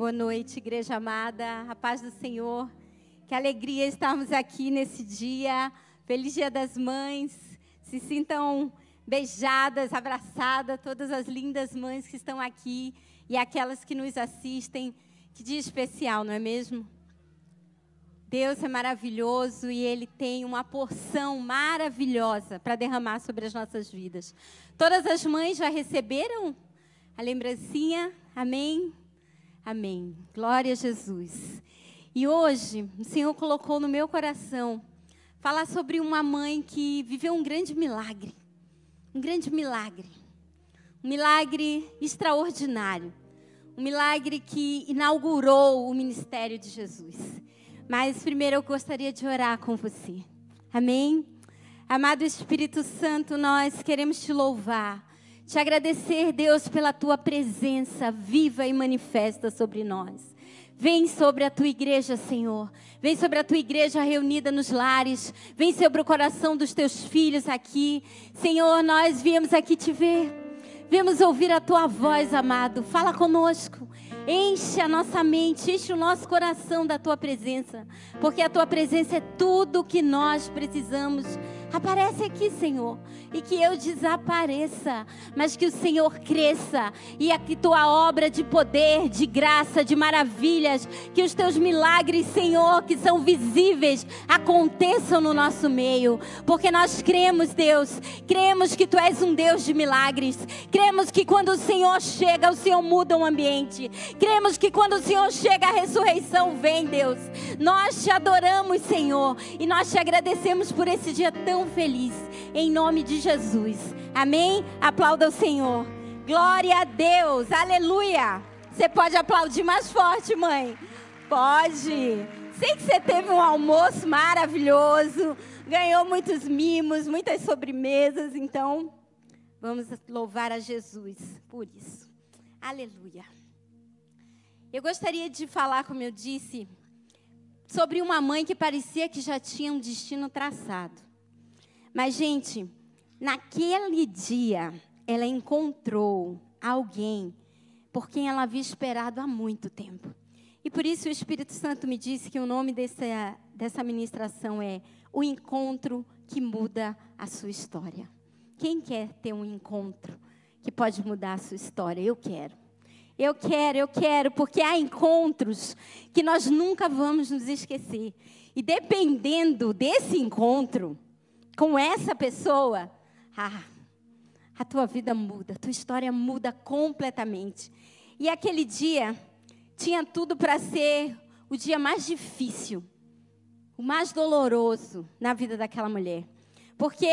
Boa noite, igreja amada, a paz do Senhor. Que alegria estarmos aqui nesse dia. Feliz Dia das Mães. Se sintam beijadas, abraçadas, todas as lindas mães que estão aqui e aquelas que nos assistem. Que dia especial, não é mesmo? Deus é maravilhoso e Ele tem uma porção maravilhosa para derramar sobre as nossas vidas. Todas as mães já receberam a lembrancinha? Amém? Amém. Glória a Jesus. E hoje, o Senhor colocou no meu coração falar sobre uma mãe que viveu um grande milagre. Um grande milagre. Um milagre extraordinário. Um milagre que inaugurou o ministério de Jesus. Mas primeiro eu gostaria de orar com você. Amém? Amado Espírito Santo, nós queremos te louvar te agradecer, Deus, pela tua presença viva e manifesta sobre nós. Vem sobre a tua igreja, Senhor. Vem sobre a tua igreja reunida nos lares. Vem sobre o coração dos teus filhos aqui. Senhor, nós viemos aqui te ver. Viemos ouvir a tua voz, amado. Fala conosco. Enche a nossa mente, enche o nosso coração da tua presença. Porque a tua presença é tudo o que nós precisamos Aparece aqui, Senhor, e que eu desapareça, mas que o Senhor cresça e a que tua obra de poder, de graça, de maravilhas, que os teus milagres, Senhor, que são visíveis, aconteçam no nosso meio, porque nós cremos, Deus, cremos que tu és um Deus de milagres, cremos que quando o Senhor chega, o Senhor muda o ambiente, cremos que quando o Senhor chega, a ressurreição vem, Deus. Nós te adoramos, Senhor, e nós te agradecemos por esse dia tão tão feliz, em nome de Jesus. Amém? Aplauda o Senhor. Glória a Deus, aleluia. Você pode aplaudir mais forte, mãe? Pode. Sei que você teve um almoço maravilhoso, ganhou muitos mimos, muitas sobremesas, então vamos louvar a Jesus por isso. Aleluia. Eu gostaria de falar, como eu disse, sobre uma mãe que parecia que já tinha um destino traçado. Mas, gente, naquele dia, ela encontrou alguém por quem ela havia esperado há muito tempo. E por isso o Espírito Santo me disse que o nome dessa, dessa ministração é O Encontro que Muda a Sua História. Quem quer ter um encontro que pode mudar a sua história? Eu quero. Eu quero, eu quero, porque há encontros que nós nunca vamos nos esquecer. E dependendo desse encontro, com essa pessoa, ah, a tua vida muda, a tua história muda completamente. E aquele dia tinha tudo para ser o dia mais difícil, o mais doloroso na vida daquela mulher. Porque,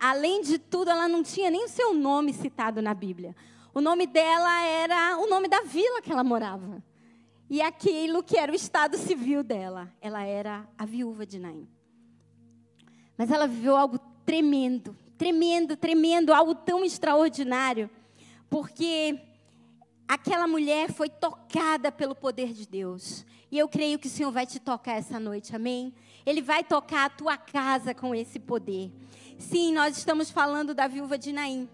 além de tudo, ela não tinha nem o seu nome citado na Bíblia. O nome dela era o nome da vila que ela morava. E aquilo que era o estado civil dela. Ela era a viúva de Naim. Mas ela viveu algo tremendo, tremendo, tremendo, algo tão extraordinário, porque aquela mulher foi tocada pelo poder de Deus. E eu creio que o Senhor vai te tocar essa noite, amém? Ele vai tocar a tua casa com esse poder. Sim, nós estamos falando da viúva de Naim.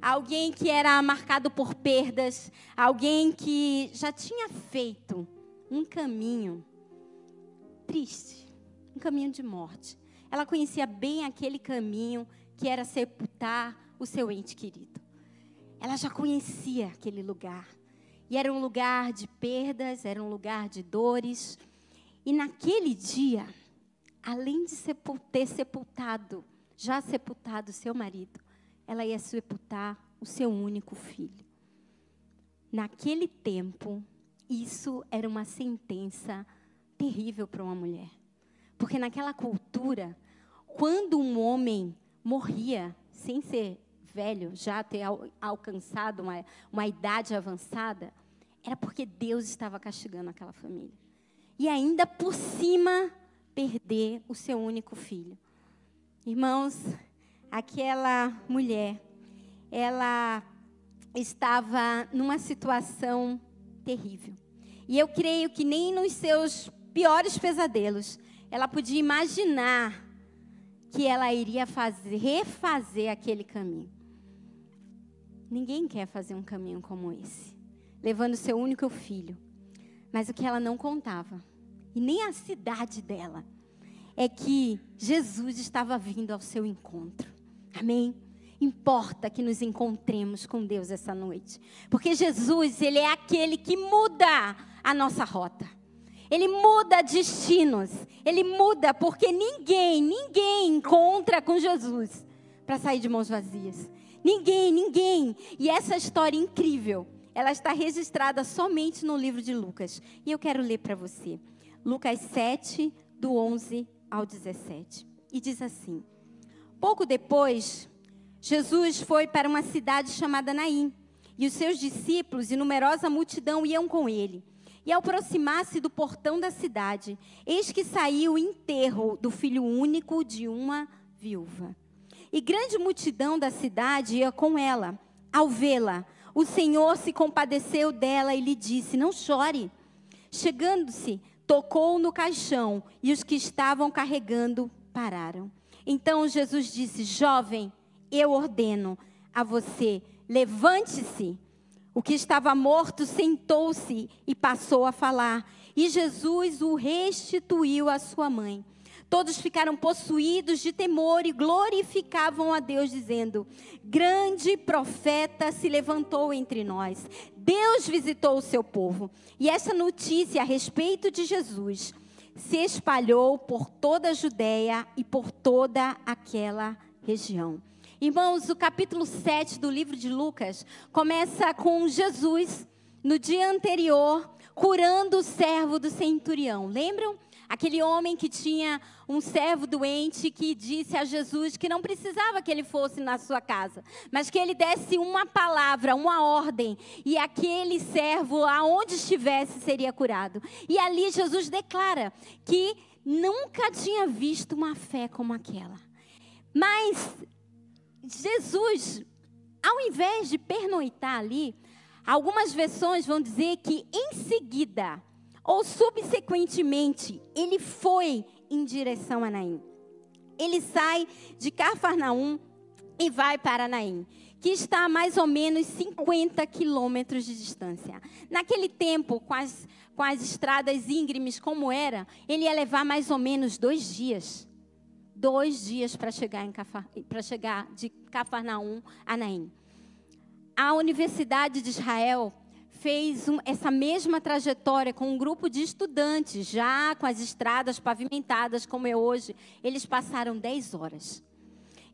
Alguém que era marcado por perdas, alguém que já tinha feito um caminho triste, um caminho de morte. Ela conhecia bem aquele caminho que era sepultar o seu ente querido. Ela já conhecia aquele lugar. E era um lugar de perdas, era um lugar de dores. E naquele dia, além de ter sepultado, já sepultado seu marido, ela ia sepultar o seu único filho. Naquele tempo, isso era uma sentença terrível para uma mulher. Porque naquela cultura, quando um homem morria sem ser velho, já ter alcançado uma, uma idade avançada, era porque Deus estava castigando aquela família. E ainda por cima, perder o seu único filho. Irmãos, aquela mulher, ela estava numa situação terrível. E eu creio que nem nos seus piores pesadelos ela podia imaginar que ela iria fazer, refazer aquele caminho. Ninguém quer fazer um caminho como esse, levando seu único filho. Mas o que ela não contava, e nem a cidade dela, é que Jesus estava vindo ao seu encontro. Amém? Importa que nos encontremos com Deus essa noite, porque Jesus, ele é aquele que muda a nossa rota. Ele muda destinos. Ele muda porque ninguém, ninguém encontra com Jesus para sair de mãos vazias. Ninguém, ninguém. E essa história incrível, ela está registrada somente no livro de Lucas. E eu quero ler para você. Lucas 7, do 11 ao 17. E diz assim: Pouco depois, Jesus foi para uma cidade chamada Naim, e os seus discípulos e numerosa multidão iam com ele. E ao aproximar-se do portão da cidade, eis que saiu o enterro do filho único de uma viúva. E grande multidão da cidade ia com ela. Ao vê-la, o Senhor se compadeceu dela e lhe disse: Não chore. Chegando-se, tocou no caixão e os que estavam carregando pararam. Então Jesus disse: Jovem, eu ordeno a você, levante-se. O que estava morto sentou-se e passou a falar, e Jesus o restituiu à sua mãe. Todos ficaram possuídos de temor e glorificavam a Deus, dizendo: Grande profeta se levantou entre nós. Deus visitou o seu povo. E essa notícia a respeito de Jesus se espalhou por toda a Judéia e por toda aquela região. Irmãos, o capítulo 7 do livro de Lucas começa com Jesus, no dia anterior, curando o servo do centurião. Lembram? Aquele homem que tinha um servo doente que disse a Jesus que não precisava que ele fosse na sua casa, mas que ele desse uma palavra, uma ordem, e aquele servo, aonde estivesse, seria curado. E ali Jesus declara que nunca tinha visto uma fé como aquela. Mas Jesus, ao invés de pernoitar ali, algumas versões vão dizer que em seguida ou subsequentemente ele foi em direção a Naim. Ele sai de Cafarnaum e vai para Naim, que está a mais ou menos 50 quilômetros de distância. Naquele tempo, com as, com as estradas íngremes como era, ele ia levar mais ou menos dois dias dois dias para chegar, para chegar de Cafarnaum a Naim. A Universidade de Israel fez um, essa mesma trajetória com um grupo de estudantes, já com as estradas pavimentadas como é hoje. Eles passaram 10 horas.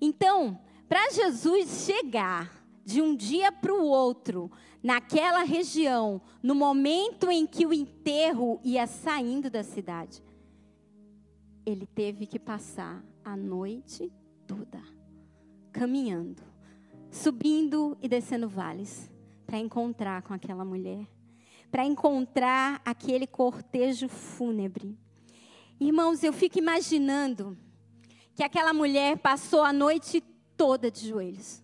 Então, para Jesus chegar de um dia para o outro, naquela região, no momento em que o enterro ia saindo da cidade, ele teve que passar a noite toda, caminhando, subindo e descendo vales, para encontrar com aquela mulher, para encontrar aquele cortejo fúnebre. Irmãos, eu fico imaginando que aquela mulher passou a noite toda de joelhos.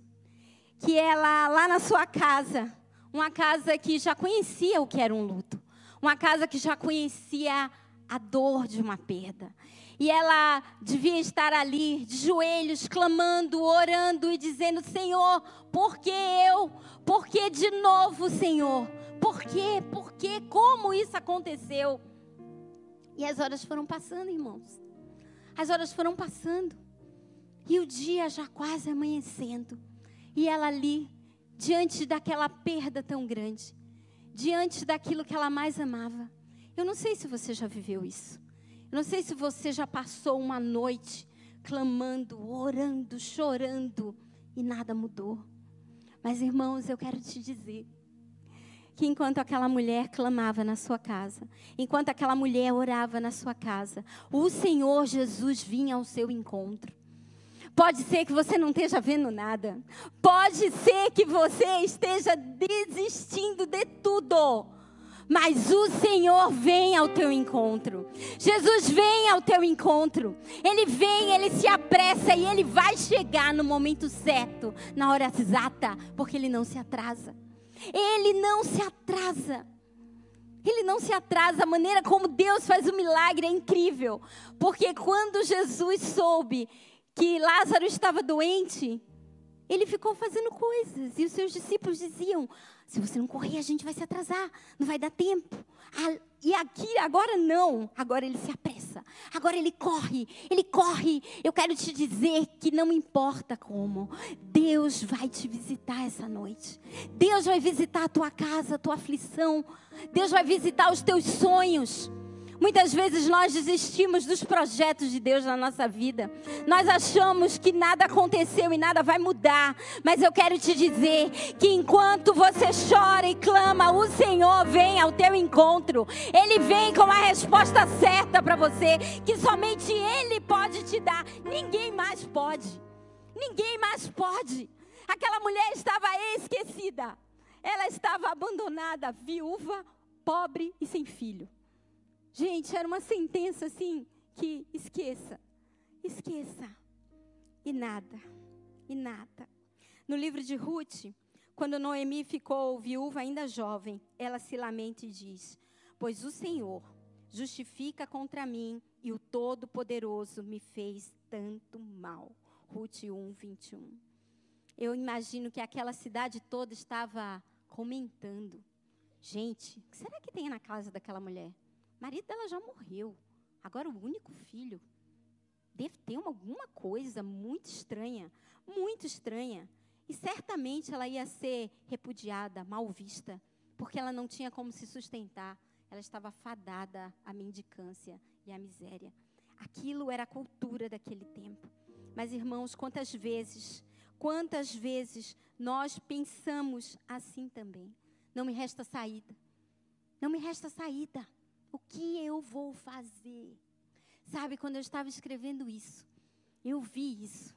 Que ela, lá na sua casa, uma casa que já conhecia o que era um luto, uma casa que já conhecia a dor de uma perda, e ela devia estar ali, de joelhos, clamando, orando e dizendo: Senhor, por que eu? Por que de novo, Senhor? Por quê? Por quê? Como isso aconteceu? E as horas foram passando, irmãos. As horas foram passando. E o dia já quase amanhecendo. E ela ali, diante daquela perda tão grande, diante daquilo que ela mais amava. Eu não sei se você já viveu isso. Não sei se você já passou uma noite clamando, orando, chorando e nada mudou. Mas, irmãos, eu quero te dizer que enquanto aquela mulher clamava na sua casa, enquanto aquela mulher orava na sua casa, o Senhor Jesus vinha ao seu encontro. Pode ser que você não esteja vendo nada. Pode ser que você esteja desistindo de tudo mas o Senhor vem ao teu encontro. Jesus vem ao teu encontro. Ele vem, ele se apressa e ele vai chegar no momento certo, na hora exata, porque ele não se atrasa. Ele não se atrasa. Ele não se atrasa. A maneira como Deus faz o milagre é incrível. Porque quando Jesus soube que Lázaro estava doente, ele ficou fazendo coisas. E os seus discípulos diziam: se você não correr, a gente vai se atrasar, não vai dar tempo. e aqui agora não, agora ele se apressa, agora ele corre, ele corre. Eu quero te dizer que não importa como, Deus vai te visitar essa noite. Deus vai visitar a tua casa, a tua aflição. Deus vai visitar os teus sonhos. Muitas vezes nós desistimos dos projetos de Deus na nossa vida. Nós achamos que nada aconteceu e nada vai mudar. Mas eu quero te dizer que enquanto você chora e clama, o Senhor vem ao teu encontro. Ele vem com a resposta certa para você, que somente Ele pode te dar. Ninguém mais pode. Ninguém mais pode. Aquela mulher estava esquecida. Ela estava abandonada, viúva, pobre e sem filho. Gente, era uma sentença assim que esqueça, esqueça. E nada, e nada. No livro de Ruth, quando Noemi ficou viúva ainda jovem, ela se lamenta e diz: Pois o Senhor justifica contra mim e o Todo-Poderoso me fez tanto mal. Ruth 1, 21. Eu imagino que aquela cidade toda estava comentando. Gente, o que será que tem na casa daquela mulher? O marido dela já morreu. Agora o único filho. Deve ter uma, alguma coisa muito estranha, muito estranha. E certamente ela ia ser repudiada, mal vista, porque ela não tinha como se sustentar. Ela estava fadada à mendicância e à miséria. Aquilo era a cultura daquele tempo. Mas, irmãos, quantas vezes, quantas vezes nós pensamos assim também? Não me resta saída. Não me resta saída. O que eu vou fazer? Sabe, quando eu estava escrevendo isso, eu vi isso.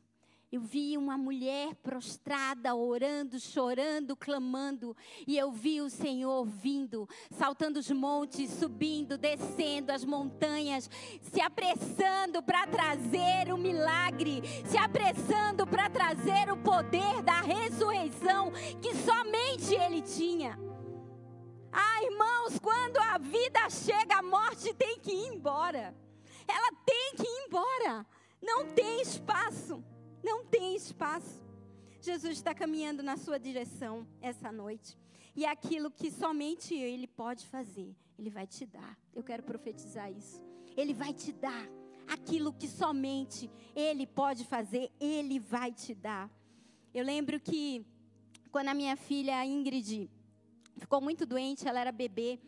Eu vi uma mulher prostrada, orando, chorando, clamando, e eu vi o Senhor vindo, saltando os montes, subindo, descendo as montanhas, se apressando para trazer o milagre, se apressando para trazer o poder da ressurreição que somente Ele tinha. Ah, irmãos, quando a vida chega, a morte tem que ir embora. Ela tem que ir embora. Não tem espaço. Não tem espaço. Jesus está caminhando na sua direção essa noite. E aquilo que somente Ele pode fazer, Ele vai te dar. Eu quero profetizar isso. Ele vai te dar aquilo que somente Ele pode fazer, Ele vai te dar. Eu lembro que quando a minha filha Ingrid ficou muito doente, ela era bebê.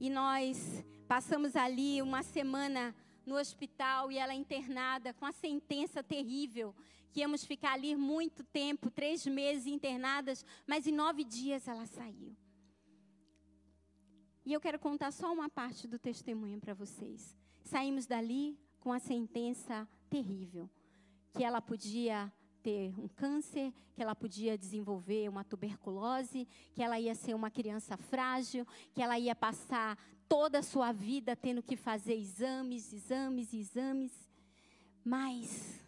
E nós passamos ali uma semana no hospital e ela internada com a sentença terrível que íamos ficar ali muito tempo, três meses internadas, mas em nove dias ela saiu. E eu quero contar só uma parte do testemunho para vocês. Saímos dali com a sentença terrível, que ela podia ter um câncer, que ela podia desenvolver uma tuberculose, que ela ia ser uma criança frágil, que ela ia passar toda a sua vida tendo que fazer exames, exames, exames. Mas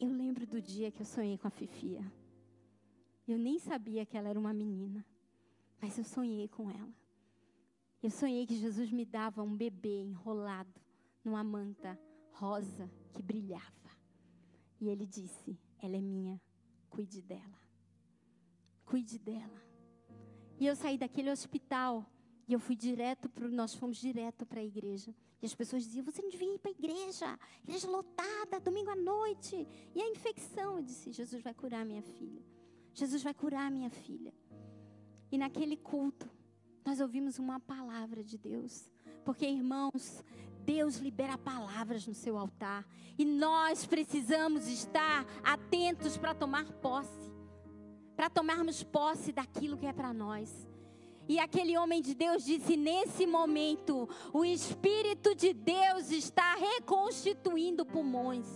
eu lembro do dia que eu sonhei com a Fifia. Eu nem sabia que ela era uma menina, mas eu sonhei com ela. Eu sonhei que Jesus me dava um bebê enrolado numa manta rosa que brilhava. E ele disse: Ela é minha, cuide dela. Cuide dela. E eu saí daquele hospital e eu fui direto para nós fomos direto para a igreja. E as pessoas diziam: "Você não devia ir para a igreja, igreja lotada, domingo à noite". E a infecção, eu disse: "Jesus vai curar minha filha. Jesus vai curar minha filha". E naquele culto, nós ouvimos uma palavra de Deus. Porque, irmãos, Deus libera palavras no seu altar. E nós precisamos estar atentos para tomar posse. Para tomarmos posse daquilo que é para nós. E aquele homem de Deus disse: nesse momento, o Espírito de Deus está reconstituindo pulmões.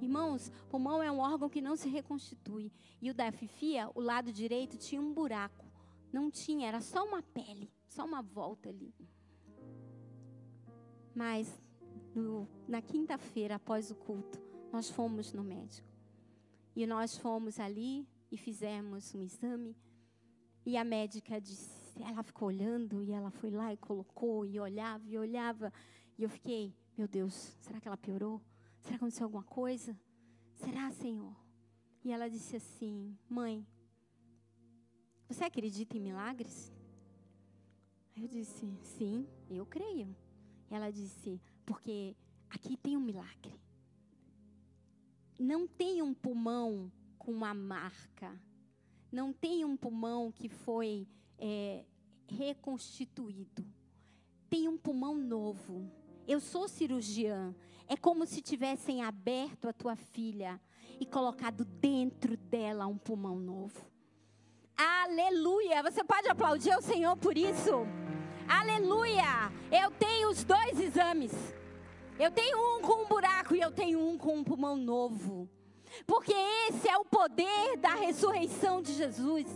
Irmãos, pulmão é um órgão que não se reconstitui. E o da Fifia, o lado direito, tinha um buraco. Não tinha, era só uma pele, só uma volta ali. Mas no, na quinta-feira, após o culto, nós fomos no médico. E nós fomos ali e fizemos um exame. E a médica disse, ela ficou olhando e ela foi lá e colocou e olhava e olhava. E eu fiquei, meu Deus, será que ela piorou? Será que aconteceu alguma coisa? Será, Senhor? E ela disse assim: Mãe, você acredita em milagres? Eu disse: Sim, eu creio. Ela disse: Porque aqui tem um milagre. Não tem um pulmão com uma marca. Não tem um pulmão que foi é, reconstituído. Tem um pulmão novo. Eu sou cirurgiã. É como se tivessem aberto a tua filha e colocado dentro dela um pulmão novo. Aleluia! Você pode aplaudir ao Senhor por isso? Aleluia! Eu tenho os dois exames. Eu tenho um com um buraco e eu tenho um com um pulmão novo. Porque esse é o poder da ressurreição de Jesus,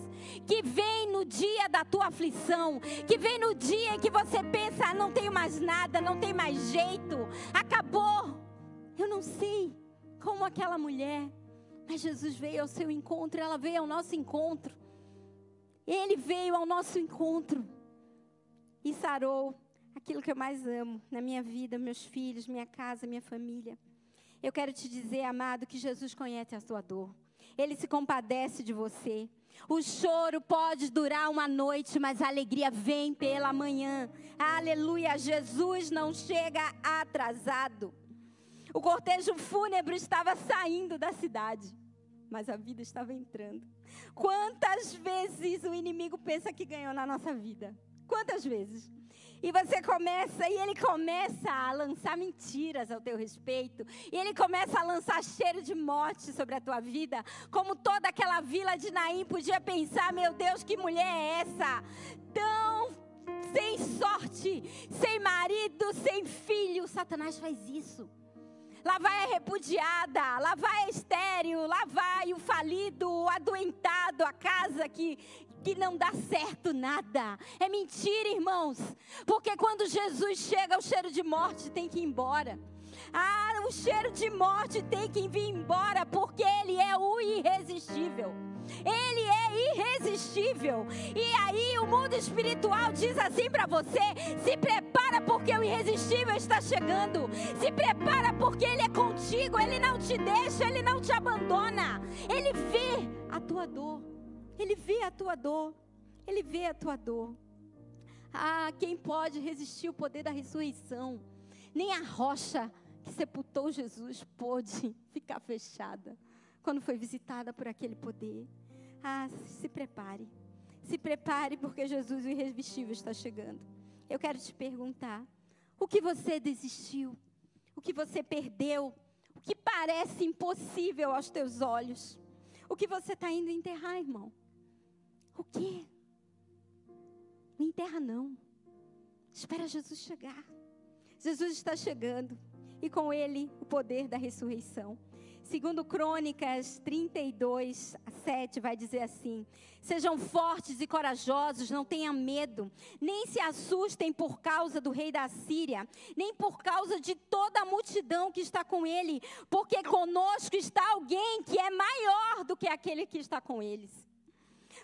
que vem no dia da tua aflição, que vem no dia em que você pensa, ah, não tenho mais nada, não tem mais jeito, acabou. Eu não sei como aquela mulher, mas Jesus veio ao seu encontro, ela veio ao nosso encontro. Ele veio ao nosso encontro e sarou aquilo que eu mais amo na minha vida, meus filhos, minha casa, minha família. Eu quero te dizer, amado, que Jesus conhece a sua dor. Ele se compadece de você. O choro pode durar uma noite, mas a alegria vem pela manhã. Aleluia! Jesus não chega atrasado. O cortejo fúnebre estava saindo da cidade, mas a vida estava entrando. Quantas vezes o inimigo pensa que ganhou na nossa vida? Quantas vezes? E você começa, e ele começa a lançar mentiras ao teu respeito. E ele começa a lançar cheiro de morte sobre a tua vida. Como toda aquela vila de Naim podia pensar: meu Deus, que mulher é essa? Tão sem sorte, sem marido, sem filho. Satanás faz isso. Lá vai a repudiada, lá vai a estéreo, lá vai o falido, o adoentado, a casa que, que não dá certo nada. É mentira, irmãos. Porque quando Jesus chega, o cheiro de morte tem que ir embora. Ah, o cheiro de morte tem que vir embora, porque Ele é o irresistível. Ele é irresistível. E aí o mundo espiritual diz assim para você: se prepara porque o irresistível está chegando. Se prepara porque ele é contigo, ele não te deixa, ele não te abandona. Ele vê a tua dor. Ele vê a tua dor. Ele vê a tua dor. Ah, quem pode resistir o poder da ressurreição? Nem a rocha que sepultou Jesus pôde ficar fechada quando foi visitada por aquele poder. Ah, se prepare. Se prepare porque Jesus o irresistível está chegando. Eu quero te perguntar: o que você desistiu? O que você perdeu? O que parece impossível aos teus olhos? O que você está indo enterrar, irmão? O quê? Não enterra, não. Espera Jesus chegar. Jesus está chegando. E com ele o poder da ressurreição. Segundo Crônicas 32, 7, vai dizer assim: Sejam fortes e corajosos, não tenham medo, nem se assustem por causa do rei da Síria, nem por causa de toda a multidão que está com ele, porque conosco está alguém que é maior do que aquele que está com eles.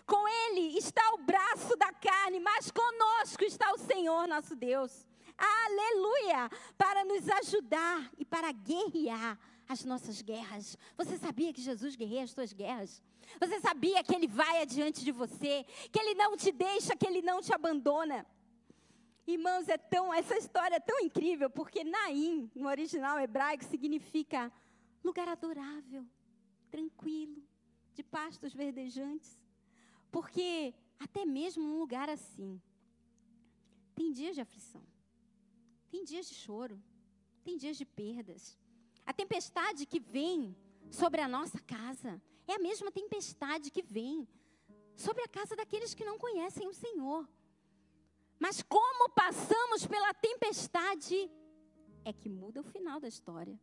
Com ele está o braço da carne, mas conosco está o Senhor nosso Deus. Aleluia! Para nos ajudar e para guerrear as nossas guerras. Você sabia que Jesus guerreia as suas guerras? Você sabia que Ele vai adiante de você? Que Ele não te deixa, que Ele não te abandona? Irmãos, é tão, essa história é tão incrível, porque Naim, no original hebraico, significa lugar adorável, tranquilo, de pastos verdejantes. Porque até mesmo num lugar assim, tem dias de aflição, tem dias de choro, tem dias de perdas, a tempestade que vem sobre a nossa casa é a mesma tempestade que vem sobre a casa daqueles que não conhecem o Senhor. Mas como passamos pela tempestade é que muda o final da história.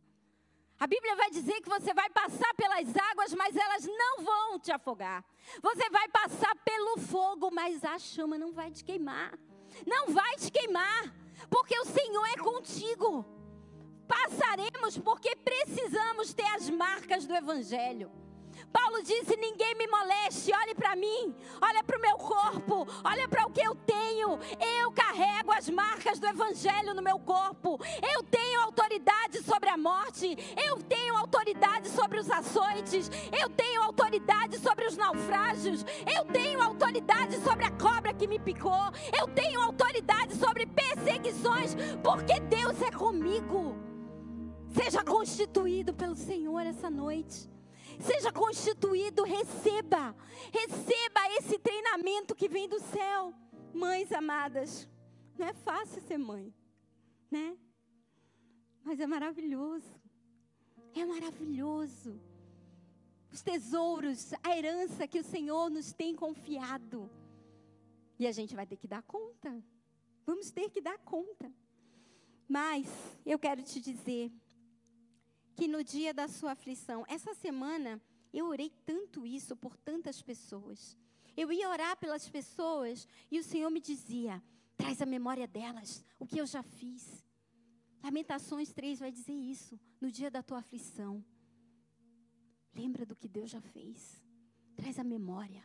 A Bíblia vai dizer que você vai passar pelas águas, mas elas não vão te afogar. Você vai passar pelo fogo, mas a chama não vai te queimar. Não vai te queimar, porque o Senhor é contigo passaremos porque precisamos ter as marcas do Evangelho. Paulo disse: ninguém me moleste, olhe para mim, olha para o meu corpo, olha para o que eu tenho. Eu carrego as marcas do Evangelho no meu corpo, eu tenho autoridade sobre a morte, eu tenho autoridade sobre os açoites, eu tenho autoridade sobre os naufrágios, eu tenho autoridade sobre a cobra que me picou, eu tenho autoridade sobre perseguições, porque Deus é comigo. Seja constituído pelo Senhor essa noite. Seja constituído, receba. Receba esse treinamento que vem do céu. Mães amadas, não é fácil ser mãe, né? Mas é maravilhoso. É maravilhoso. Os tesouros, a herança que o Senhor nos tem confiado. E a gente vai ter que dar conta. Vamos ter que dar conta. Mas eu quero te dizer que no dia da sua aflição, essa semana eu orei tanto isso por tantas pessoas. Eu ia orar pelas pessoas e o Senhor me dizia: traz a memória delas, o que eu já fiz. Lamentações 3 vai dizer isso, no dia da tua aflição. Lembra do que Deus já fez. Traz a memória.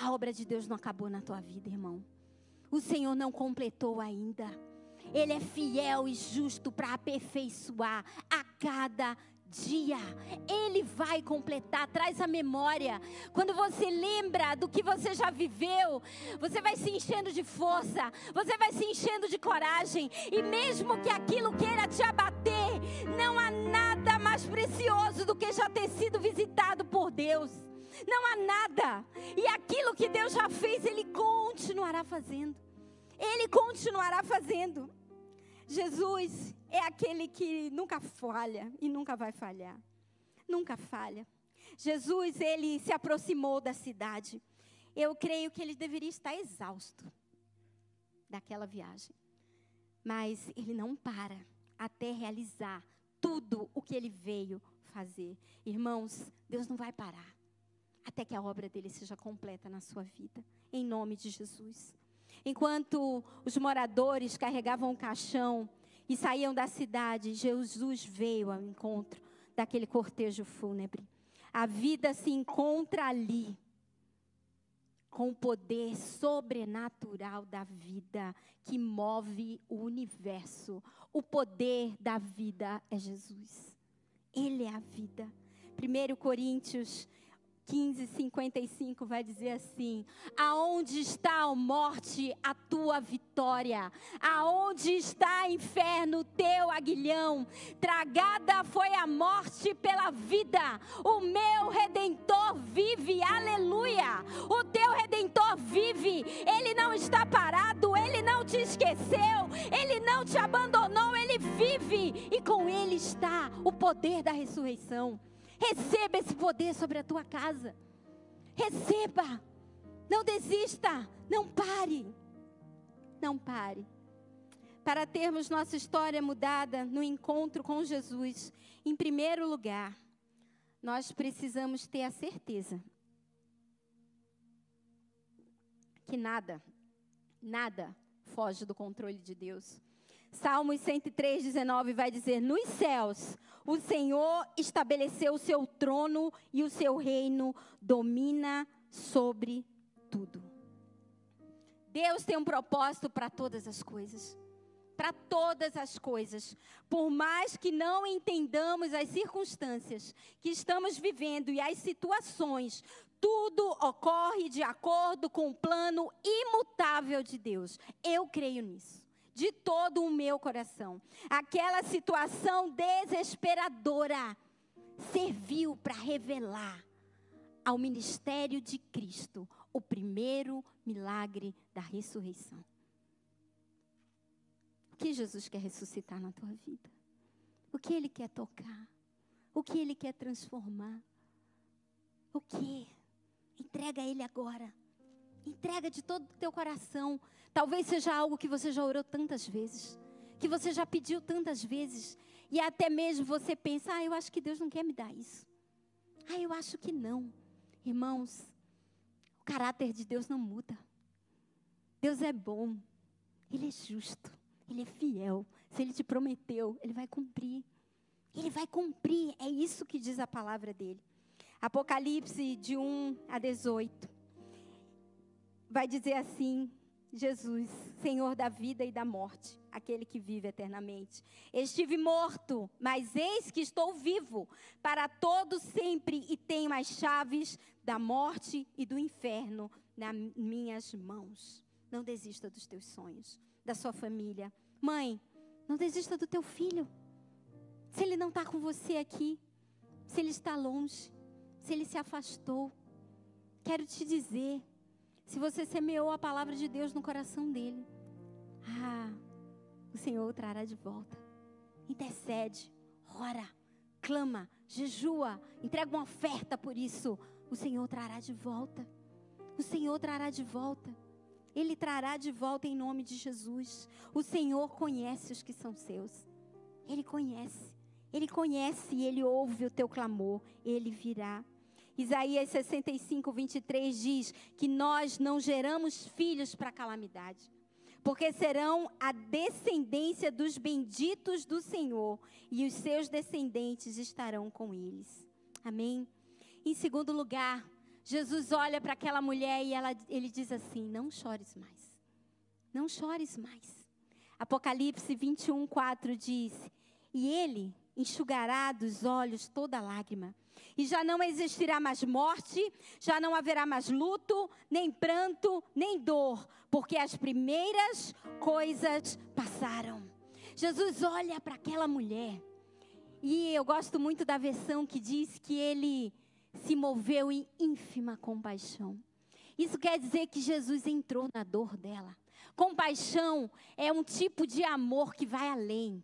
A obra de Deus não acabou na tua vida, irmão. O Senhor não completou ainda. Ele é fiel e justo para aperfeiçoar a cada dia. Ele vai completar, traz a memória. Quando você lembra do que você já viveu, você vai se enchendo de força, você vai se enchendo de coragem. E mesmo que aquilo queira te abater, não há nada mais precioso do que já ter sido visitado por Deus. Não há nada. E aquilo que Deus já fez, Ele continuará fazendo. Ele continuará fazendo. Jesus é aquele que nunca falha e nunca vai falhar. Nunca falha. Jesus, ele se aproximou da cidade. Eu creio que ele deveria estar exausto daquela viagem. Mas ele não para até realizar tudo o que ele veio fazer. Irmãos, Deus não vai parar até que a obra dele seja completa na sua vida. Em nome de Jesus. Enquanto os moradores carregavam o caixão e saíam da cidade, Jesus veio ao encontro daquele cortejo fúnebre. A vida se encontra ali com o poder sobrenatural da vida que move o universo. O poder da vida é Jesus. Ele é a vida. 1 Coríntios 15, 55 vai dizer assim: Aonde está a morte, a tua vitória? Aonde está, inferno, teu aguilhão? Tragada foi a morte pela vida. O meu redentor vive, aleluia. O teu redentor vive. Ele não está parado, ele não te esqueceu, ele não te abandonou, ele vive. E com ele está o poder da ressurreição. Receba esse poder sobre a tua casa. Receba. Não desista. Não pare. Não pare. Para termos nossa história mudada no encontro com Jesus, em primeiro lugar, nós precisamos ter a certeza que nada, nada foge do controle de Deus. Salmos 103, 19 vai dizer: Nos céus, o Senhor estabeleceu o seu trono e o seu reino domina sobre tudo. Deus tem um propósito para todas as coisas. Para todas as coisas. Por mais que não entendamos as circunstâncias que estamos vivendo e as situações, tudo ocorre de acordo com o plano imutável de Deus. Eu creio nisso de todo o meu coração. Aquela situação desesperadora serviu para revelar ao ministério de Cristo o primeiro milagre da ressurreição. O que Jesus quer ressuscitar na tua vida? O que Ele quer tocar? O que Ele quer transformar? O que? Entrega a Ele agora. Entrega de todo o teu coração. Talvez seja algo que você já orou tantas vezes, que você já pediu tantas vezes, e até mesmo você pensa: ah, eu acho que Deus não quer me dar isso. Ah, eu acho que não. Irmãos, o caráter de Deus não muda. Deus é bom, Ele é justo, Ele é fiel. Se Ele te prometeu, Ele vai cumprir. Ele vai cumprir, é isso que diz a palavra dele. Apocalipse de 1 a 18 vai dizer assim: Jesus, Senhor da vida e da morte, aquele que vive eternamente. Estive morto, mas eis que estou vivo para todo sempre e tenho as chaves da morte e do inferno nas minhas mãos. Não desista dos teus sonhos, da sua família. Mãe, não desista do teu filho. Se ele não está com você aqui, se ele está longe, se ele se afastou, quero te dizer, se você semeou a palavra de Deus no coração dele, ah, o Senhor trará de volta. Intercede, ora, clama, jejua, entrega uma oferta por isso. O Senhor trará de volta. O Senhor trará de volta. Ele trará de volta em nome de Jesus. O Senhor conhece os que são seus. Ele conhece. Ele conhece e ele ouve o teu clamor. Ele virá. Isaías 65, 23 diz que nós não geramos filhos para calamidade, porque serão a descendência dos benditos do Senhor, e os seus descendentes estarão com eles. Amém? Em segundo lugar, Jesus olha para aquela mulher e ela, ele diz assim: Não chores mais. Não chores mais. Apocalipse 21, 4 diz: E ele enxugará dos olhos toda lágrima e já não existirá mais morte, já não haverá mais luto, nem pranto, nem dor, porque as primeiras coisas passaram. Jesus olha para aquela mulher. E eu gosto muito da versão que diz que ele se moveu em ínfima compaixão. Isso quer dizer que Jesus entrou na dor dela. Compaixão é um tipo de amor que vai além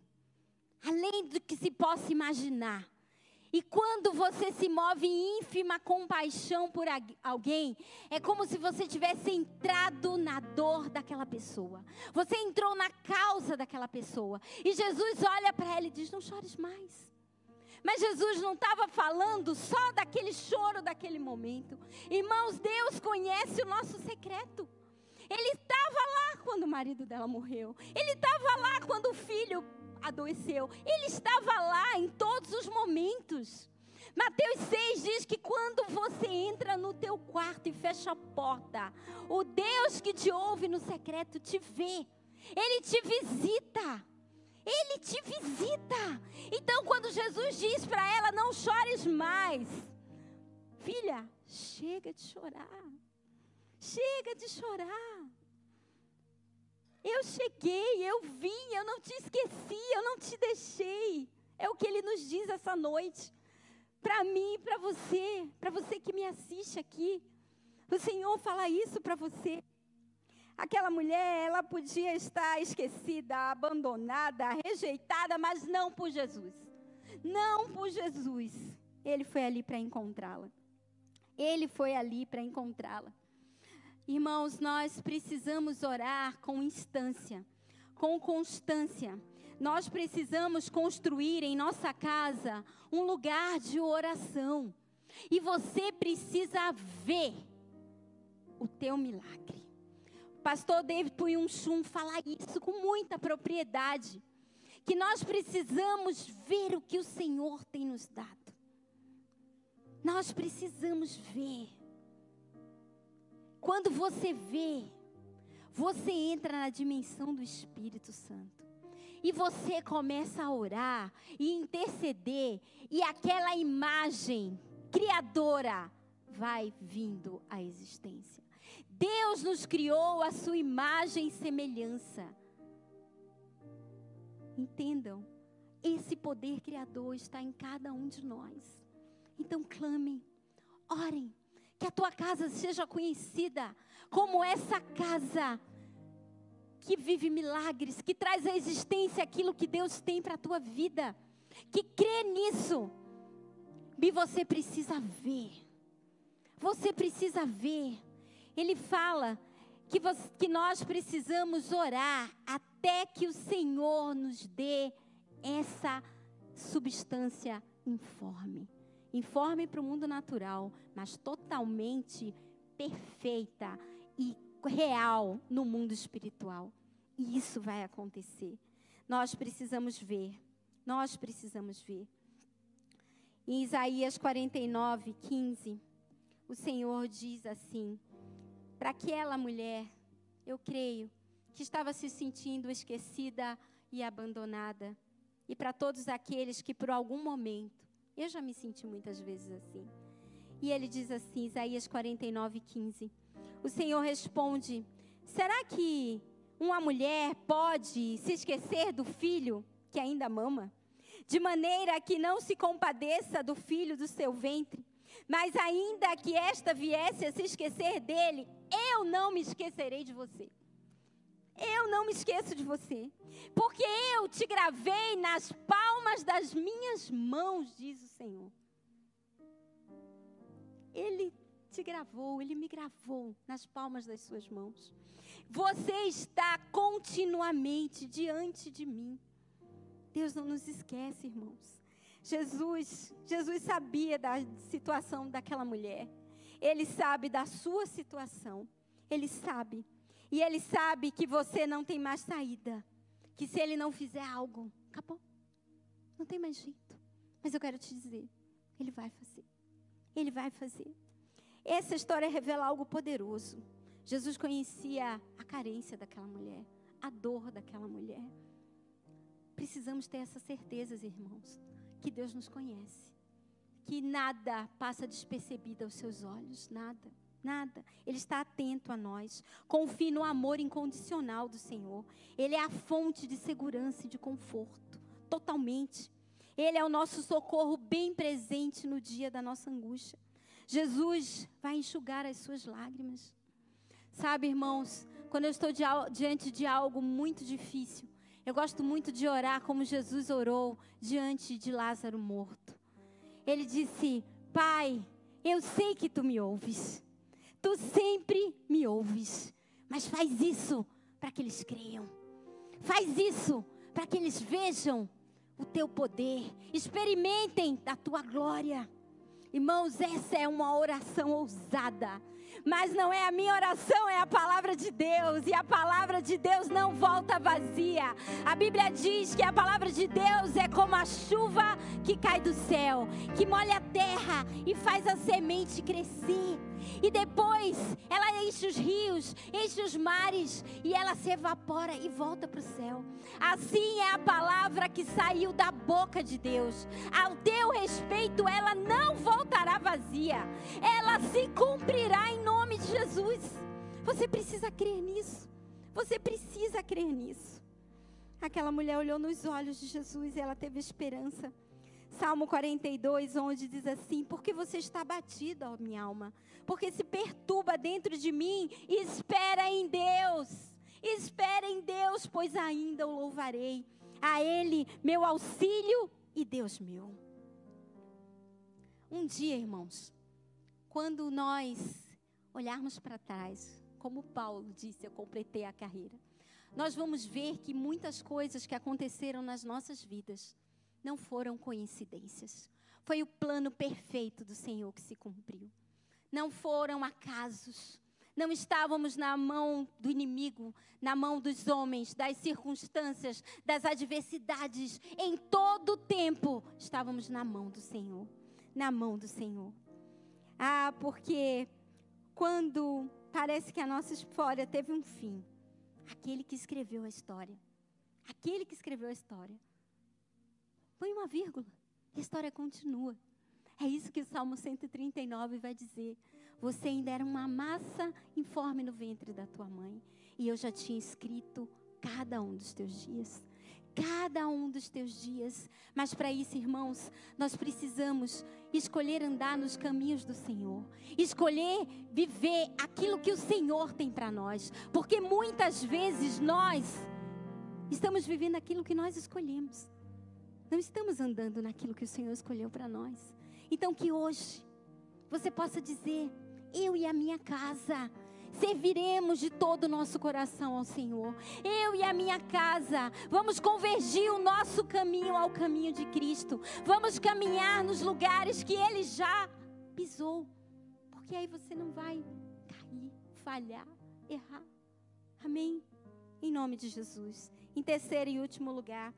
além do que se possa imaginar. E quando você se move em ínfima compaixão por alguém, é como se você tivesse entrado na dor daquela pessoa. Você entrou na causa daquela pessoa. E Jesus olha para ela e diz: Não chores mais. Mas Jesus não estava falando só daquele choro daquele momento. Irmãos, Deus conhece o nosso secreto. Ele estava lá quando o marido dela morreu. Ele estava lá quando o filho adoeceu. Ele estava lá em todos os momentos. Mateus 6 diz que quando você entra no teu quarto e fecha a porta, o Deus que te ouve no secreto te vê. Ele te visita. Ele te visita. Então, quando Jesus diz para ela: Não chores mais, filha, chega de chorar. Chega de chorar. Eu cheguei, eu vim, eu não te esqueci, eu não te deixei. É o que ele nos diz essa noite. Para mim para você, para você que me assiste aqui. O Senhor fala isso para você. Aquela mulher, ela podia estar esquecida, abandonada, rejeitada, mas não por Jesus. Não por Jesus. Ele foi ali para encontrá-la. Ele foi ali para encontrá-la. Irmãos, nós precisamos orar com instância, com constância. Nós precisamos construir em nossa casa um lugar de oração. E você precisa ver o teu milagre. Pastor David Puyunchum fala isso com muita propriedade. Que nós precisamos ver o que o Senhor tem nos dado. Nós precisamos ver. Quando você vê, você entra na dimensão do Espírito Santo. E você começa a orar e interceder, e aquela imagem criadora vai vindo à existência. Deus nos criou a sua imagem e semelhança. Entendam, esse poder criador está em cada um de nós. Então clamem, orem, que a tua casa seja conhecida como essa casa que vive milagres, que traz à existência aquilo que Deus tem para a tua vida, que crê nisso. E você precisa ver. Você precisa ver. Ele fala que, você, que nós precisamos orar até que o Senhor nos dê essa substância informe informe para o mundo natural, mas totalmente perfeita e real no mundo espiritual. E isso vai acontecer. Nós precisamos ver. Nós precisamos ver. Em Isaías 49, 15, o Senhor diz assim: para aquela mulher, eu creio, que estava se sentindo esquecida e abandonada. E para todos aqueles que por algum momento, eu já me senti muitas vezes assim. E ele diz assim, Isaías 49, 15. O Senhor responde: Será que uma mulher pode se esquecer do filho que ainda mama? De maneira que não se compadeça do filho do seu ventre. Mas ainda que esta viesse a se esquecer dele, eu não me esquecerei de você. Eu não me esqueço de você, porque eu te gravei nas palmas das minhas mãos, diz o Senhor. Ele te gravou, ele me gravou nas palmas das suas mãos. Você está continuamente diante de mim. Deus não nos esquece, irmãos. Jesus, Jesus sabia da situação daquela mulher. Ele sabe da sua situação. Ele sabe. E ele sabe que você não tem mais saída. Que se ele não fizer algo, acabou. Não tem mais jeito. Mas eu quero te dizer, ele vai fazer. Ele vai fazer. Essa história revela algo poderoso. Jesus conhecia a carência daquela mulher, a dor daquela mulher. Precisamos ter essas certezas, irmãos, que Deus nos conhece, que nada passa despercebido aos seus olhos, nada. Nada. Ele está atento a nós. Confie no amor incondicional do Senhor. Ele é a fonte de segurança e de conforto. Totalmente. Ele é o nosso socorro bem presente no dia da nossa angústia. Jesus vai enxugar as suas lágrimas. Sabe, irmãos, quando eu estou diante de algo muito difícil, eu gosto muito de orar como Jesus orou diante de Lázaro morto. Ele disse: Pai, eu sei que tu me ouves. Tu sempre me ouves. Mas faz isso para que eles creiam. Faz isso para que eles vejam o teu poder, experimentem da tua glória. Irmãos, essa é uma oração ousada. Mas não é a minha oração, é a palavra de Deus. E a palavra de Deus não volta vazia. A Bíblia diz que a palavra de Deus é como a chuva que cai do céu, que molha a terra e faz a semente crescer. E depois ela enche os rios, enche os mares e ela se evapora e volta para o céu. Assim é a palavra que saiu da boca de Deus. Ao teu respeito, ela não voltará vazia. Ela se cumprirá em nome de Jesus. Você precisa crer nisso. Você precisa crer nisso. Aquela mulher olhou nos olhos de Jesus e ela teve esperança. Salmo 42, onde diz assim: Porque você está batida, ó minha alma, porque se perturba dentro de mim, espera em Deus, espera em Deus, pois ainda o louvarei. A Ele, meu auxílio e Deus meu. Um dia, irmãos, quando nós olharmos para trás, como Paulo disse, eu completei a carreira, nós vamos ver que muitas coisas que aconteceram nas nossas vidas não foram coincidências. Foi o plano perfeito do Senhor que se cumpriu. Não foram acasos. Não estávamos na mão do inimigo, na mão dos homens, das circunstâncias, das adversidades. Em todo o tempo estávamos na mão do Senhor. Na mão do Senhor. Ah, porque quando parece que a nossa história teve um fim, aquele que escreveu a história, aquele que escreveu a história, Põe uma vírgula. A história continua. É isso que o Salmo 139 vai dizer. Você ainda era uma massa informe no ventre da tua mãe. E eu já tinha escrito cada um dos teus dias. Cada um dos teus dias. Mas para isso, irmãos, nós precisamos escolher andar nos caminhos do Senhor. Escolher viver aquilo que o Senhor tem para nós. Porque muitas vezes nós estamos vivendo aquilo que nós escolhemos. Não estamos andando naquilo que o Senhor escolheu para nós. Então, que hoje você possa dizer: Eu e a minha casa serviremos de todo o nosso coração ao Senhor. Eu e a minha casa vamos convergir o nosso caminho ao caminho de Cristo. Vamos caminhar nos lugares que Ele já pisou. Porque aí você não vai cair, falhar, errar. Amém? Em nome de Jesus. Em terceiro e último lugar.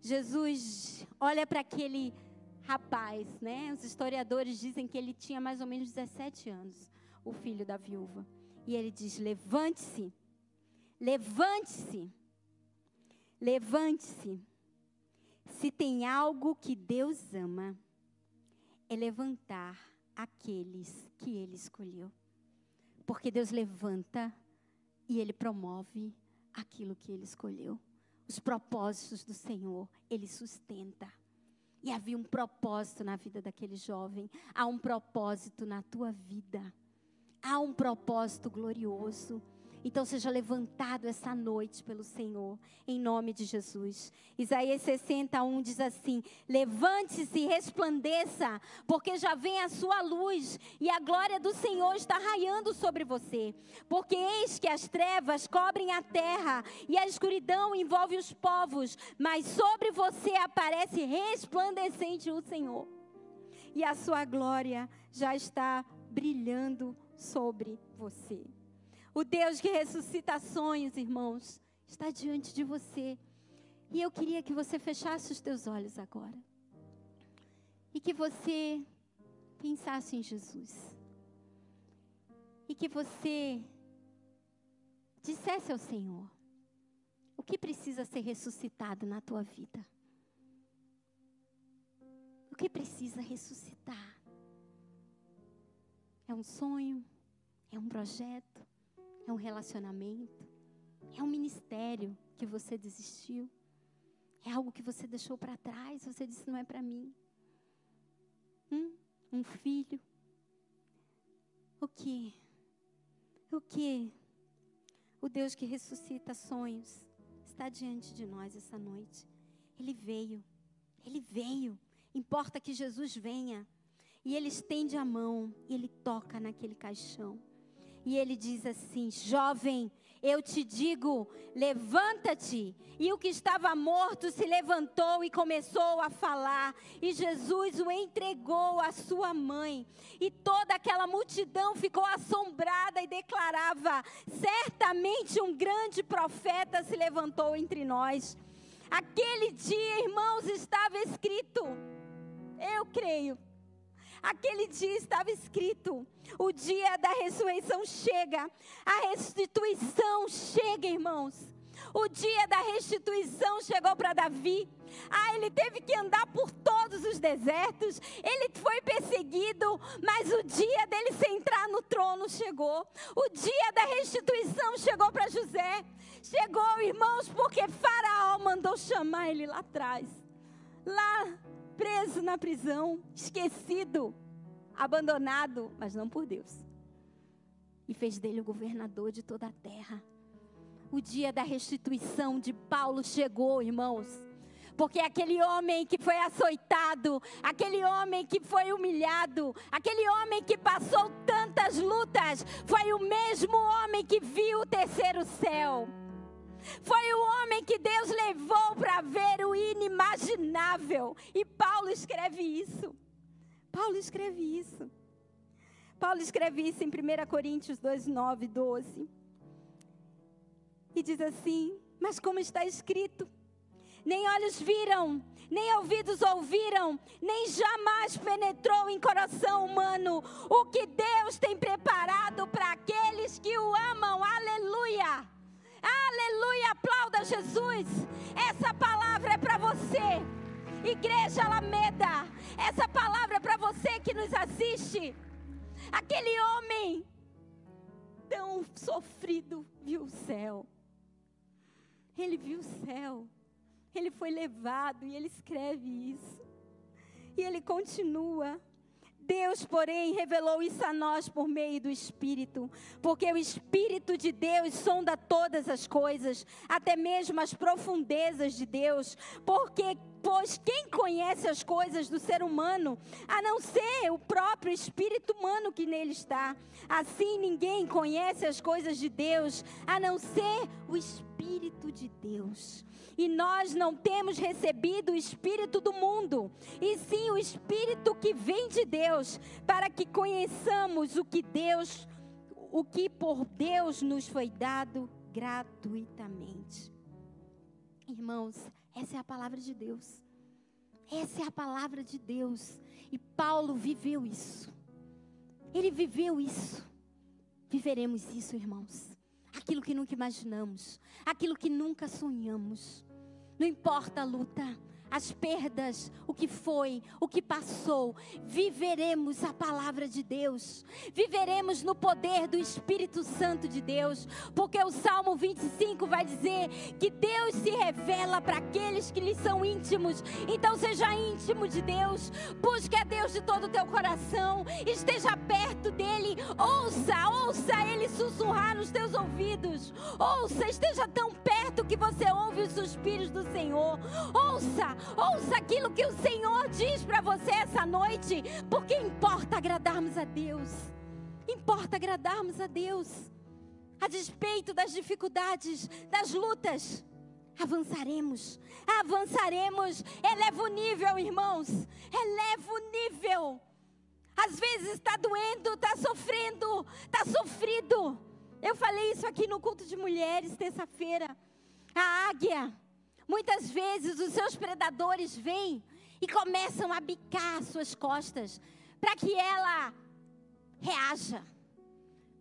Jesus olha para aquele rapaz, né? Os historiadores dizem que ele tinha mais ou menos 17 anos, o filho da viúva. E ele diz: Levante-se, Levante-se. Levante-se. Se tem algo que Deus ama, é levantar aqueles que Ele escolheu. Porque Deus levanta e Ele promove aquilo que Ele escolheu. Os propósitos do Senhor, Ele sustenta. E havia um propósito na vida daquele jovem. Há um propósito na tua vida. Há um propósito glorioso. Então seja levantado essa noite pelo Senhor, em nome de Jesus. Isaías 61 diz assim: Levante-se e resplandeça, porque já vem a sua luz, e a glória do Senhor está raiando sobre você. Porque eis que as trevas cobrem a terra, e a escuridão envolve os povos, mas sobre você aparece resplandecente o Senhor. E a sua glória já está brilhando sobre você. O Deus que ressuscita sonhos, irmãos, está diante de você. E eu queria que você fechasse os teus olhos agora. E que você pensasse em Jesus. E que você dissesse ao Senhor o que precisa ser ressuscitado na tua vida. O que precisa ressuscitar? É um sonho? É um projeto? É um relacionamento? É um ministério que você desistiu? É algo que você deixou para trás? Você disse: não é para mim. Hum? Um filho? O que? O que? O Deus que ressuscita sonhos está diante de nós essa noite. Ele veio. Ele veio. Importa que Jesus venha. E ele estende a mão e ele toca naquele caixão. E ele diz assim: Jovem, eu te digo, levanta-te. E o que estava morto se levantou e começou a falar. E Jesus o entregou à sua mãe. E toda aquela multidão ficou assombrada e declarava: Certamente um grande profeta se levantou entre nós. Aquele dia, irmãos, estava escrito. Eu creio Aquele dia estava escrito: o dia da ressurreição chega, a restituição chega, irmãos. O dia da restituição chegou para Davi. Ah, ele teve que andar por todos os desertos. Ele foi perseguido, mas o dia dele se entrar no trono chegou. O dia da restituição chegou para José. Chegou, irmãos, porque Faraó mandou chamar ele lá atrás. Lá preso na prisão, esquecido, abandonado, mas não por Deus. E fez dele o governador de toda a terra. O dia da restituição de Paulo chegou, irmãos. Porque aquele homem que foi açoitado, aquele homem que foi humilhado, aquele homem que passou tantas lutas, foi o mesmo homem que viu o terceiro céu. Foi o homem que Deus levou para ver o inimaginável. E Paulo escreve isso. Paulo escreve isso. Paulo escreve isso em 1 Coríntios 2, 9, 12. E diz assim: Mas como está escrito, nem olhos viram, nem ouvidos ouviram, nem jamais penetrou em coração humano o que Deus tem preparado para aqueles que o amam. Aleluia! Aleluia, aplauda Jesus. Essa palavra é para você. Igreja Alameda, essa palavra é para você que nos assiste. Aquele homem tão sofrido viu o céu. Ele viu o céu. Ele foi levado e ele escreve isso. E ele continua. Deus, porém, revelou isso a nós por meio do Espírito, porque o Espírito de Deus sonda todas as coisas, até mesmo as profundezas de Deus, porque pois quem conhece as coisas do ser humano, a não ser o próprio espírito humano que nele está? Assim ninguém conhece as coisas de Deus, a não ser o Espírito de Deus. E nós não temos recebido o Espírito do mundo, e sim o Espírito que vem de Deus, para que conheçamos o que Deus, o que por Deus nos foi dado gratuitamente. Irmãos, essa é a palavra de Deus. Essa é a palavra de Deus. E Paulo viveu isso. Ele viveu isso. Viveremos isso, irmãos. aquilo que nunca imaginamos, aquilo que nunca sonhamos. Não importa a luta, as perdas, o que foi, o que passou, viveremos a palavra de Deus, viveremos no poder do Espírito Santo de Deus, porque o Salmo 25 vai dizer que Deus se revela para aqueles que lhe são íntimos. Então seja íntimo de Deus, busque a Deus de todo o teu coração, esteja perto dele, ouça, ouça ele sussurrar nos teus ouvidos, ouça, esteja tão perto que você ouve os suspiros do Senhor, ouça, Ouça aquilo que o Senhor diz para você essa noite, porque importa agradarmos a Deus. Importa agradarmos a Deus. A despeito das dificuldades, das lutas, avançaremos. Avançaremos. Eleva o nível, irmãos. Eleva o nível. Às vezes está doendo, está sofrendo, está sofrido. Eu falei isso aqui no culto de mulheres terça-feira. A águia Muitas vezes os seus predadores vêm e começam a bicar as suas costas para que ela reaja.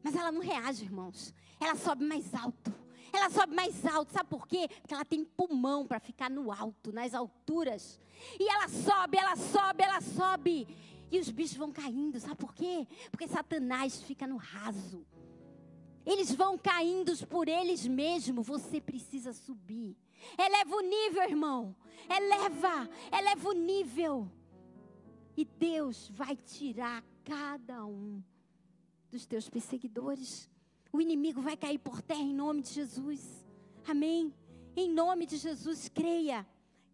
Mas ela não reage, irmãos. Ela sobe mais alto. Ela sobe mais alto. Sabe por quê? Porque ela tem pulmão para ficar no alto, nas alturas. E ela sobe, ela sobe, ela sobe. E os bichos vão caindo. Sabe por quê? Porque Satanás fica no raso. Eles vão caindo por eles mesmos. Você precisa subir. Eleva o nível, irmão. Eleva, eleva o nível. E Deus vai tirar cada um dos teus perseguidores. O inimigo vai cair por terra em nome de Jesus. Amém. Em nome de Jesus, creia.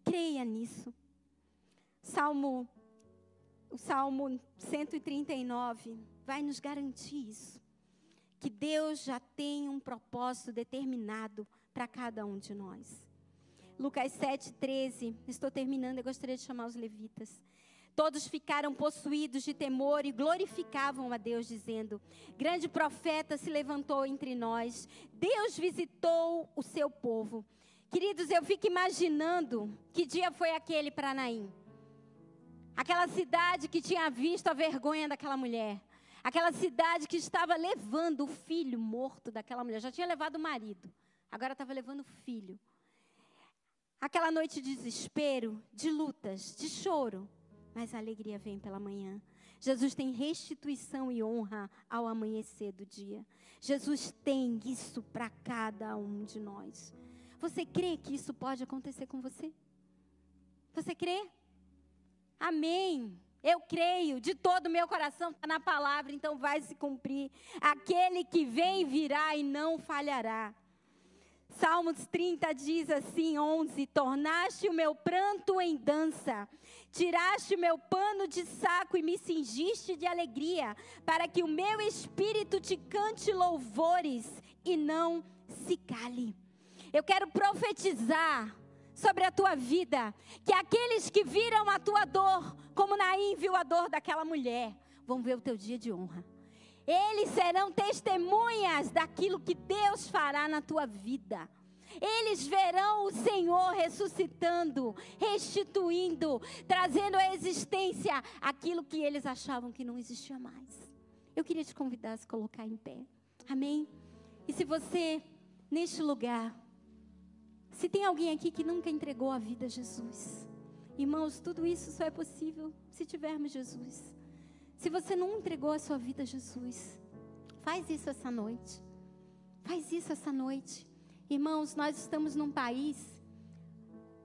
Creia nisso. Salmo o Salmo 139 vai nos garantir isso. Que Deus já tem um propósito determinado para cada um de nós. Lucas 7, 13. Estou terminando, eu gostaria de chamar os levitas. Todos ficaram possuídos de temor e glorificavam a Deus, dizendo: Grande profeta se levantou entre nós, Deus visitou o seu povo. Queridos, eu fico imaginando que dia foi aquele para Naim. Aquela cidade que tinha visto a vergonha daquela mulher. Aquela cidade que estava levando o filho morto daquela mulher. Já tinha levado o marido, agora estava levando o filho. Aquela noite de desespero, de lutas, de choro, mas a alegria vem pela manhã. Jesus tem restituição e honra ao amanhecer do dia. Jesus tem isso para cada um de nós. Você crê que isso pode acontecer com você? Você crê? Amém. Eu creio de todo o meu coração, está na palavra, então vai se cumprir. Aquele que vem virá e não falhará. Salmos 30 diz assim, 11: Tornaste o meu pranto em dança, tiraste o meu pano de saco e me cingiste de alegria, para que o meu espírito te cante louvores e não se cale. Eu quero profetizar sobre a tua vida, que aqueles que viram a tua dor, como Naim viu a dor daquela mulher, vão ver o teu dia de honra. Eles serão testemunhas daquilo que Deus fará na tua vida. Eles verão o Senhor ressuscitando, restituindo, trazendo à existência aquilo que eles achavam que não existia mais. Eu queria te convidar a se colocar em pé. Amém? E se você, neste lugar, se tem alguém aqui que nunca entregou a vida a Jesus, irmãos, tudo isso só é possível se tivermos Jesus. Se você não entregou a sua vida a Jesus, faz isso essa noite. Faz isso essa noite. Irmãos, nós estamos num país,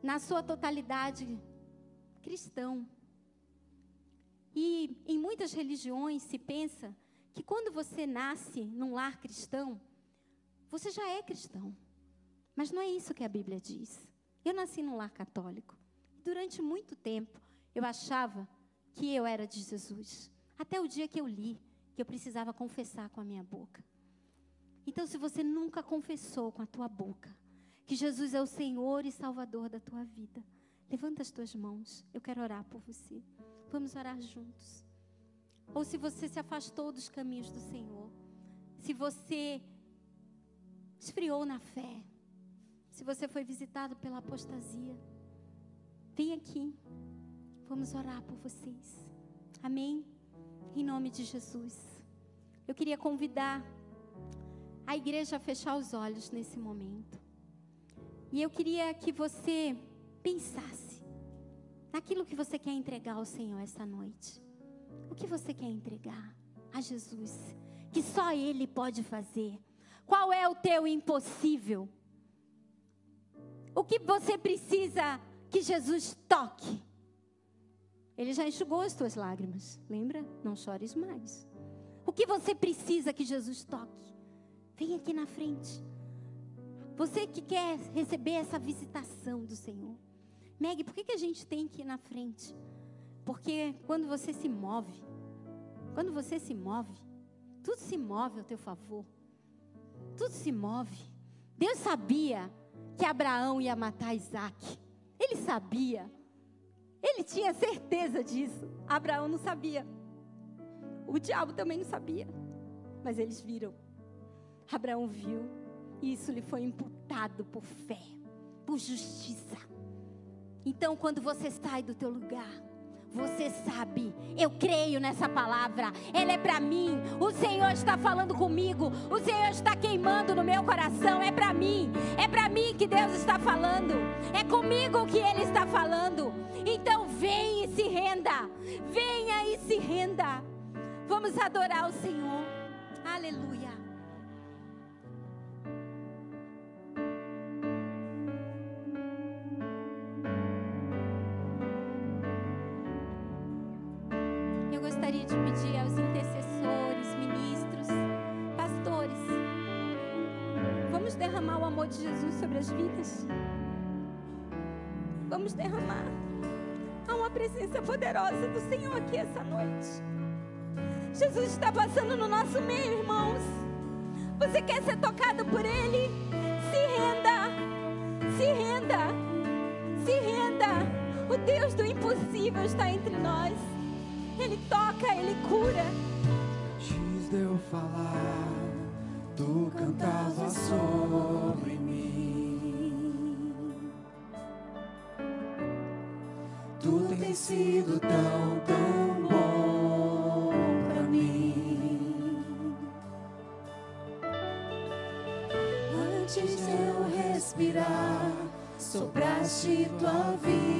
na sua totalidade, cristão. E em muitas religiões se pensa que quando você nasce num lar cristão, você já é cristão. Mas não é isso que a Bíblia diz. Eu nasci num lar católico. Durante muito tempo, eu achava que eu era de Jesus. Até o dia que eu li que eu precisava confessar com a minha boca. Então, se você nunca confessou com a tua boca que Jesus é o Senhor e Salvador da tua vida, levanta as tuas mãos. Eu quero orar por você. Vamos orar juntos. Ou se você se afastou dos caminhos do Senhor, se você esfriou na fé, se você foi visitado pela apostasia, vem aqui. Vamos orar por vocês. Amém? Em nome de Jesus. Eu queria convidar a igreja fechar os olhos nesse momento. E eu queria que você pensasse naquilo que você quer entregar ao Senhor essa noite. O que você quer entregar a Jesus? Que só Ele pode fazer. Qual é o teu impossível? O que você precisa que Jesus toque? Ele já enxugou as tuas lágrimas. Lembra? Não chores mais. O que você precisa que Jesus toque? Vem aqui na frente. Você que quer receber essa visitação do Senhor. Meg, por que, que a gente tem que ir na frente? Porque quando você se move, quando você se move, tudo se move ao teu favor. Tudo se move. Deus sabia que Abraão ia matar Isaac. Ele sabia. Ele tinha certeza disso. Abraão não sabia. O diabo também não sabia. Mas eles viram. Abraão viu. E isso lhe foi imputado por fé, por justiça. Então, quando você sai do teu lugar, você sabe, eu creio nessa palavra, ela é para mim. O Senhor está falando comigo, o Senhor está queimando no meu coração. É para mim, é para mim que Deus está falando, é comigo que Ele está falando. Então, vem e se renda, venha e se renda. Vamos adorar o Senhor, aleluia. Gostaria de pedir aos intercessores, ministros, pastores, vamos derramar o amor de Jesus sobre as vidas. Vamos derramar. Há uma presença poderosa do Senhor aqui essa noite. Jesus está passando no nosso meio, irmãos. Você quer ser tocado por Ele? Se renda, se renda, se renda. O Deus do impossível está entre nós. Ele toca, Ele cura. Antes de eu falar, tu cantava sobre mim. Tu tens sido tão, tão bom pra mim. Antes de eu respirar, sopraste tua vida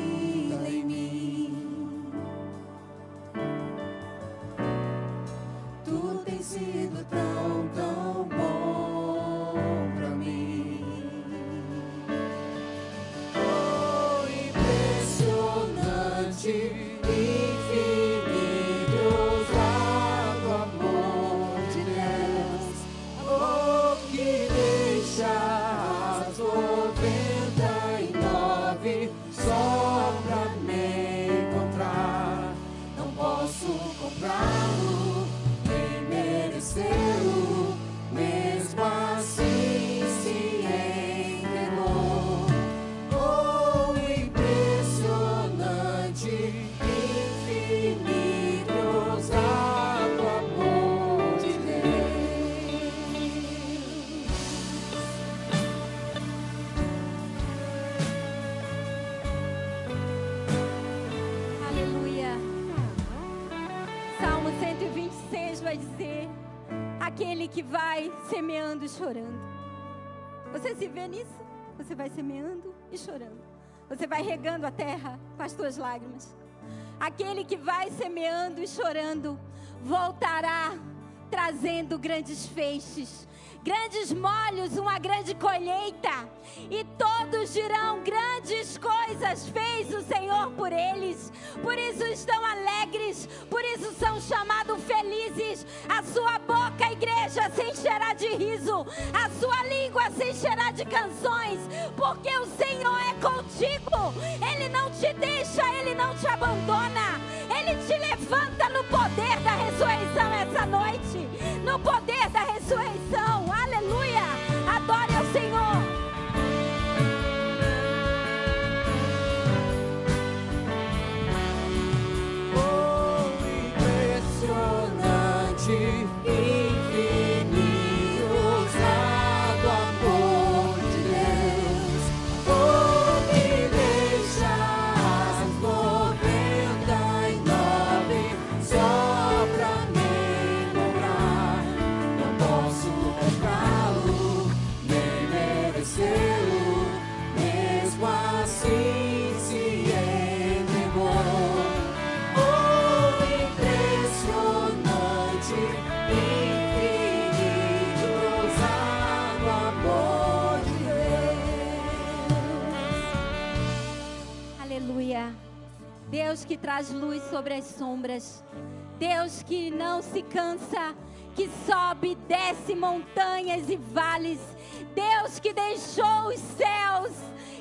chorando. Você se vê nisso? Você vai semeando e chorando. Você vai regando a terra com as tuas lágrimas. Aquele que vai semeando e chorando voltará trazendo grandes feixes grandes molhos, uma grande colheita, e todos dirão: grandes coisas fez o Senhor por eles, por isso estão alegres, por isso são chamados felizes. A sua boca, igreja, se encherá de riso, a sua língua se encherá de canções, porque o Senhor é contigo, Ele não te deixa, Ele não te abandona, Ele te levanta no poder da ressurreição essa noite, no poder da ressurreição. Sobre as sombras. Deus que não se cansa, que sobe e desce montanhas e vales. Deus que deixou os céus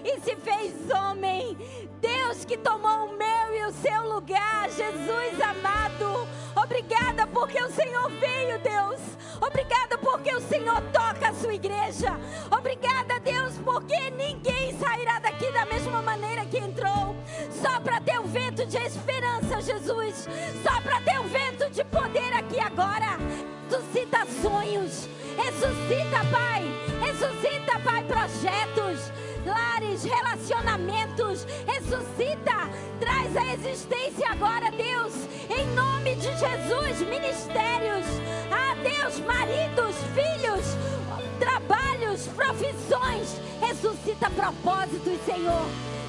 e se fez homem. Deus que tomou o meu e o seu lugar. Jesus amado, obrigada porque o Senhor veio, Deus. Obrigada porque o Senhor toca a sua igreja. Obrigada, Deus, porque ninguém sairá daqui da mesma maneira que entrou. Só para ter um vento de esperança, Jesus. Só para ter um vento de poder aqui agora. Ressuscita sonhos. Ressuscita, Pai. Ressuscita, Pai, projetos lares, relacionamentos. Ressuscita, traz a existência agora, Deus, em nome de Jesus. Ministérios, ah, Deus, maridos, filhos, trabalhos, profissões. Ressuscita propósitos, Senhor.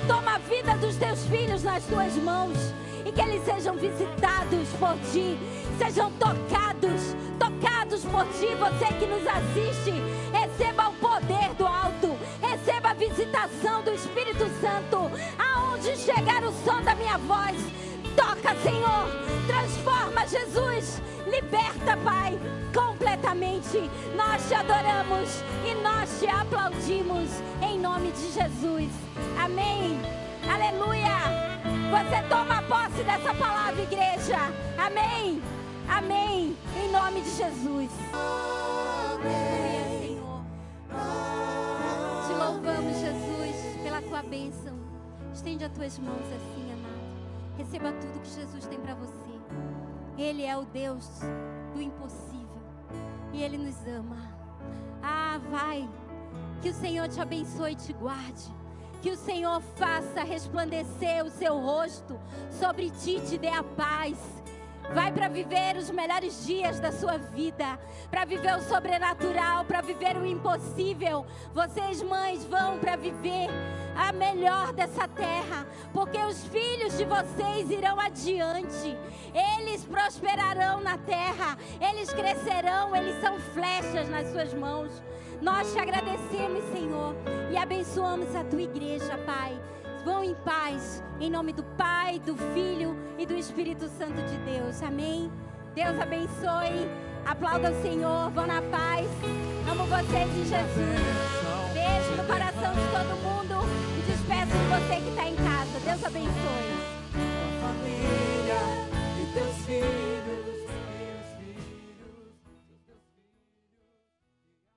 Toma a vida dos teus filhos nas tuas mãos e que eles sejam visitados por ti, sejam tocados, tocados por ti. Você que nos assiste, receba o poder do alto, a visitação do Espírito Santo, aonde chegar o som da minha voz. Toca, Senhor, transforma, Jesus, liberta, Pai, completamente. Nós te adoramos e nós te aplaudimos em nome de Jesus. Amém. Aleluia. Você toma posse dessa palavra, igreja. Amém. Amém. Em nome de Jesus. Amém, tua bênção. Estende as tuas mãos assim, amado. Receba tudo que Jesus tem para você. Ele é o Deus do impossível. E Ele nos ama. Ah, vai. Que o Senhor te abençoe e te guarde. Que o Senhor faça resplandecer o seu rosto sobre ti, te dê a paz. Vai para viver os melhores dias da sua vida, para viver o sobrenatural, para viver o impossível. Vocês, mães, vão para viver a melhor dessa terra, porque os filhos de vocês irão adiante. Eles prosperarão na terra, eles crescerão, eles são flechas nas suas mãos. Nós te agradecemos, Senhor, e abençoamos a tua igreja, Pai. Vão em paz, em nome do Pai, do Filho e do Espírito Santo de Deus. Amém. Deus abençoe. Aplauda o Senhor. Vão na paz. Amo vocês em Jesus. Beijo no coração de todo mundo. E despeço de você que está em casa. Deus abençoe.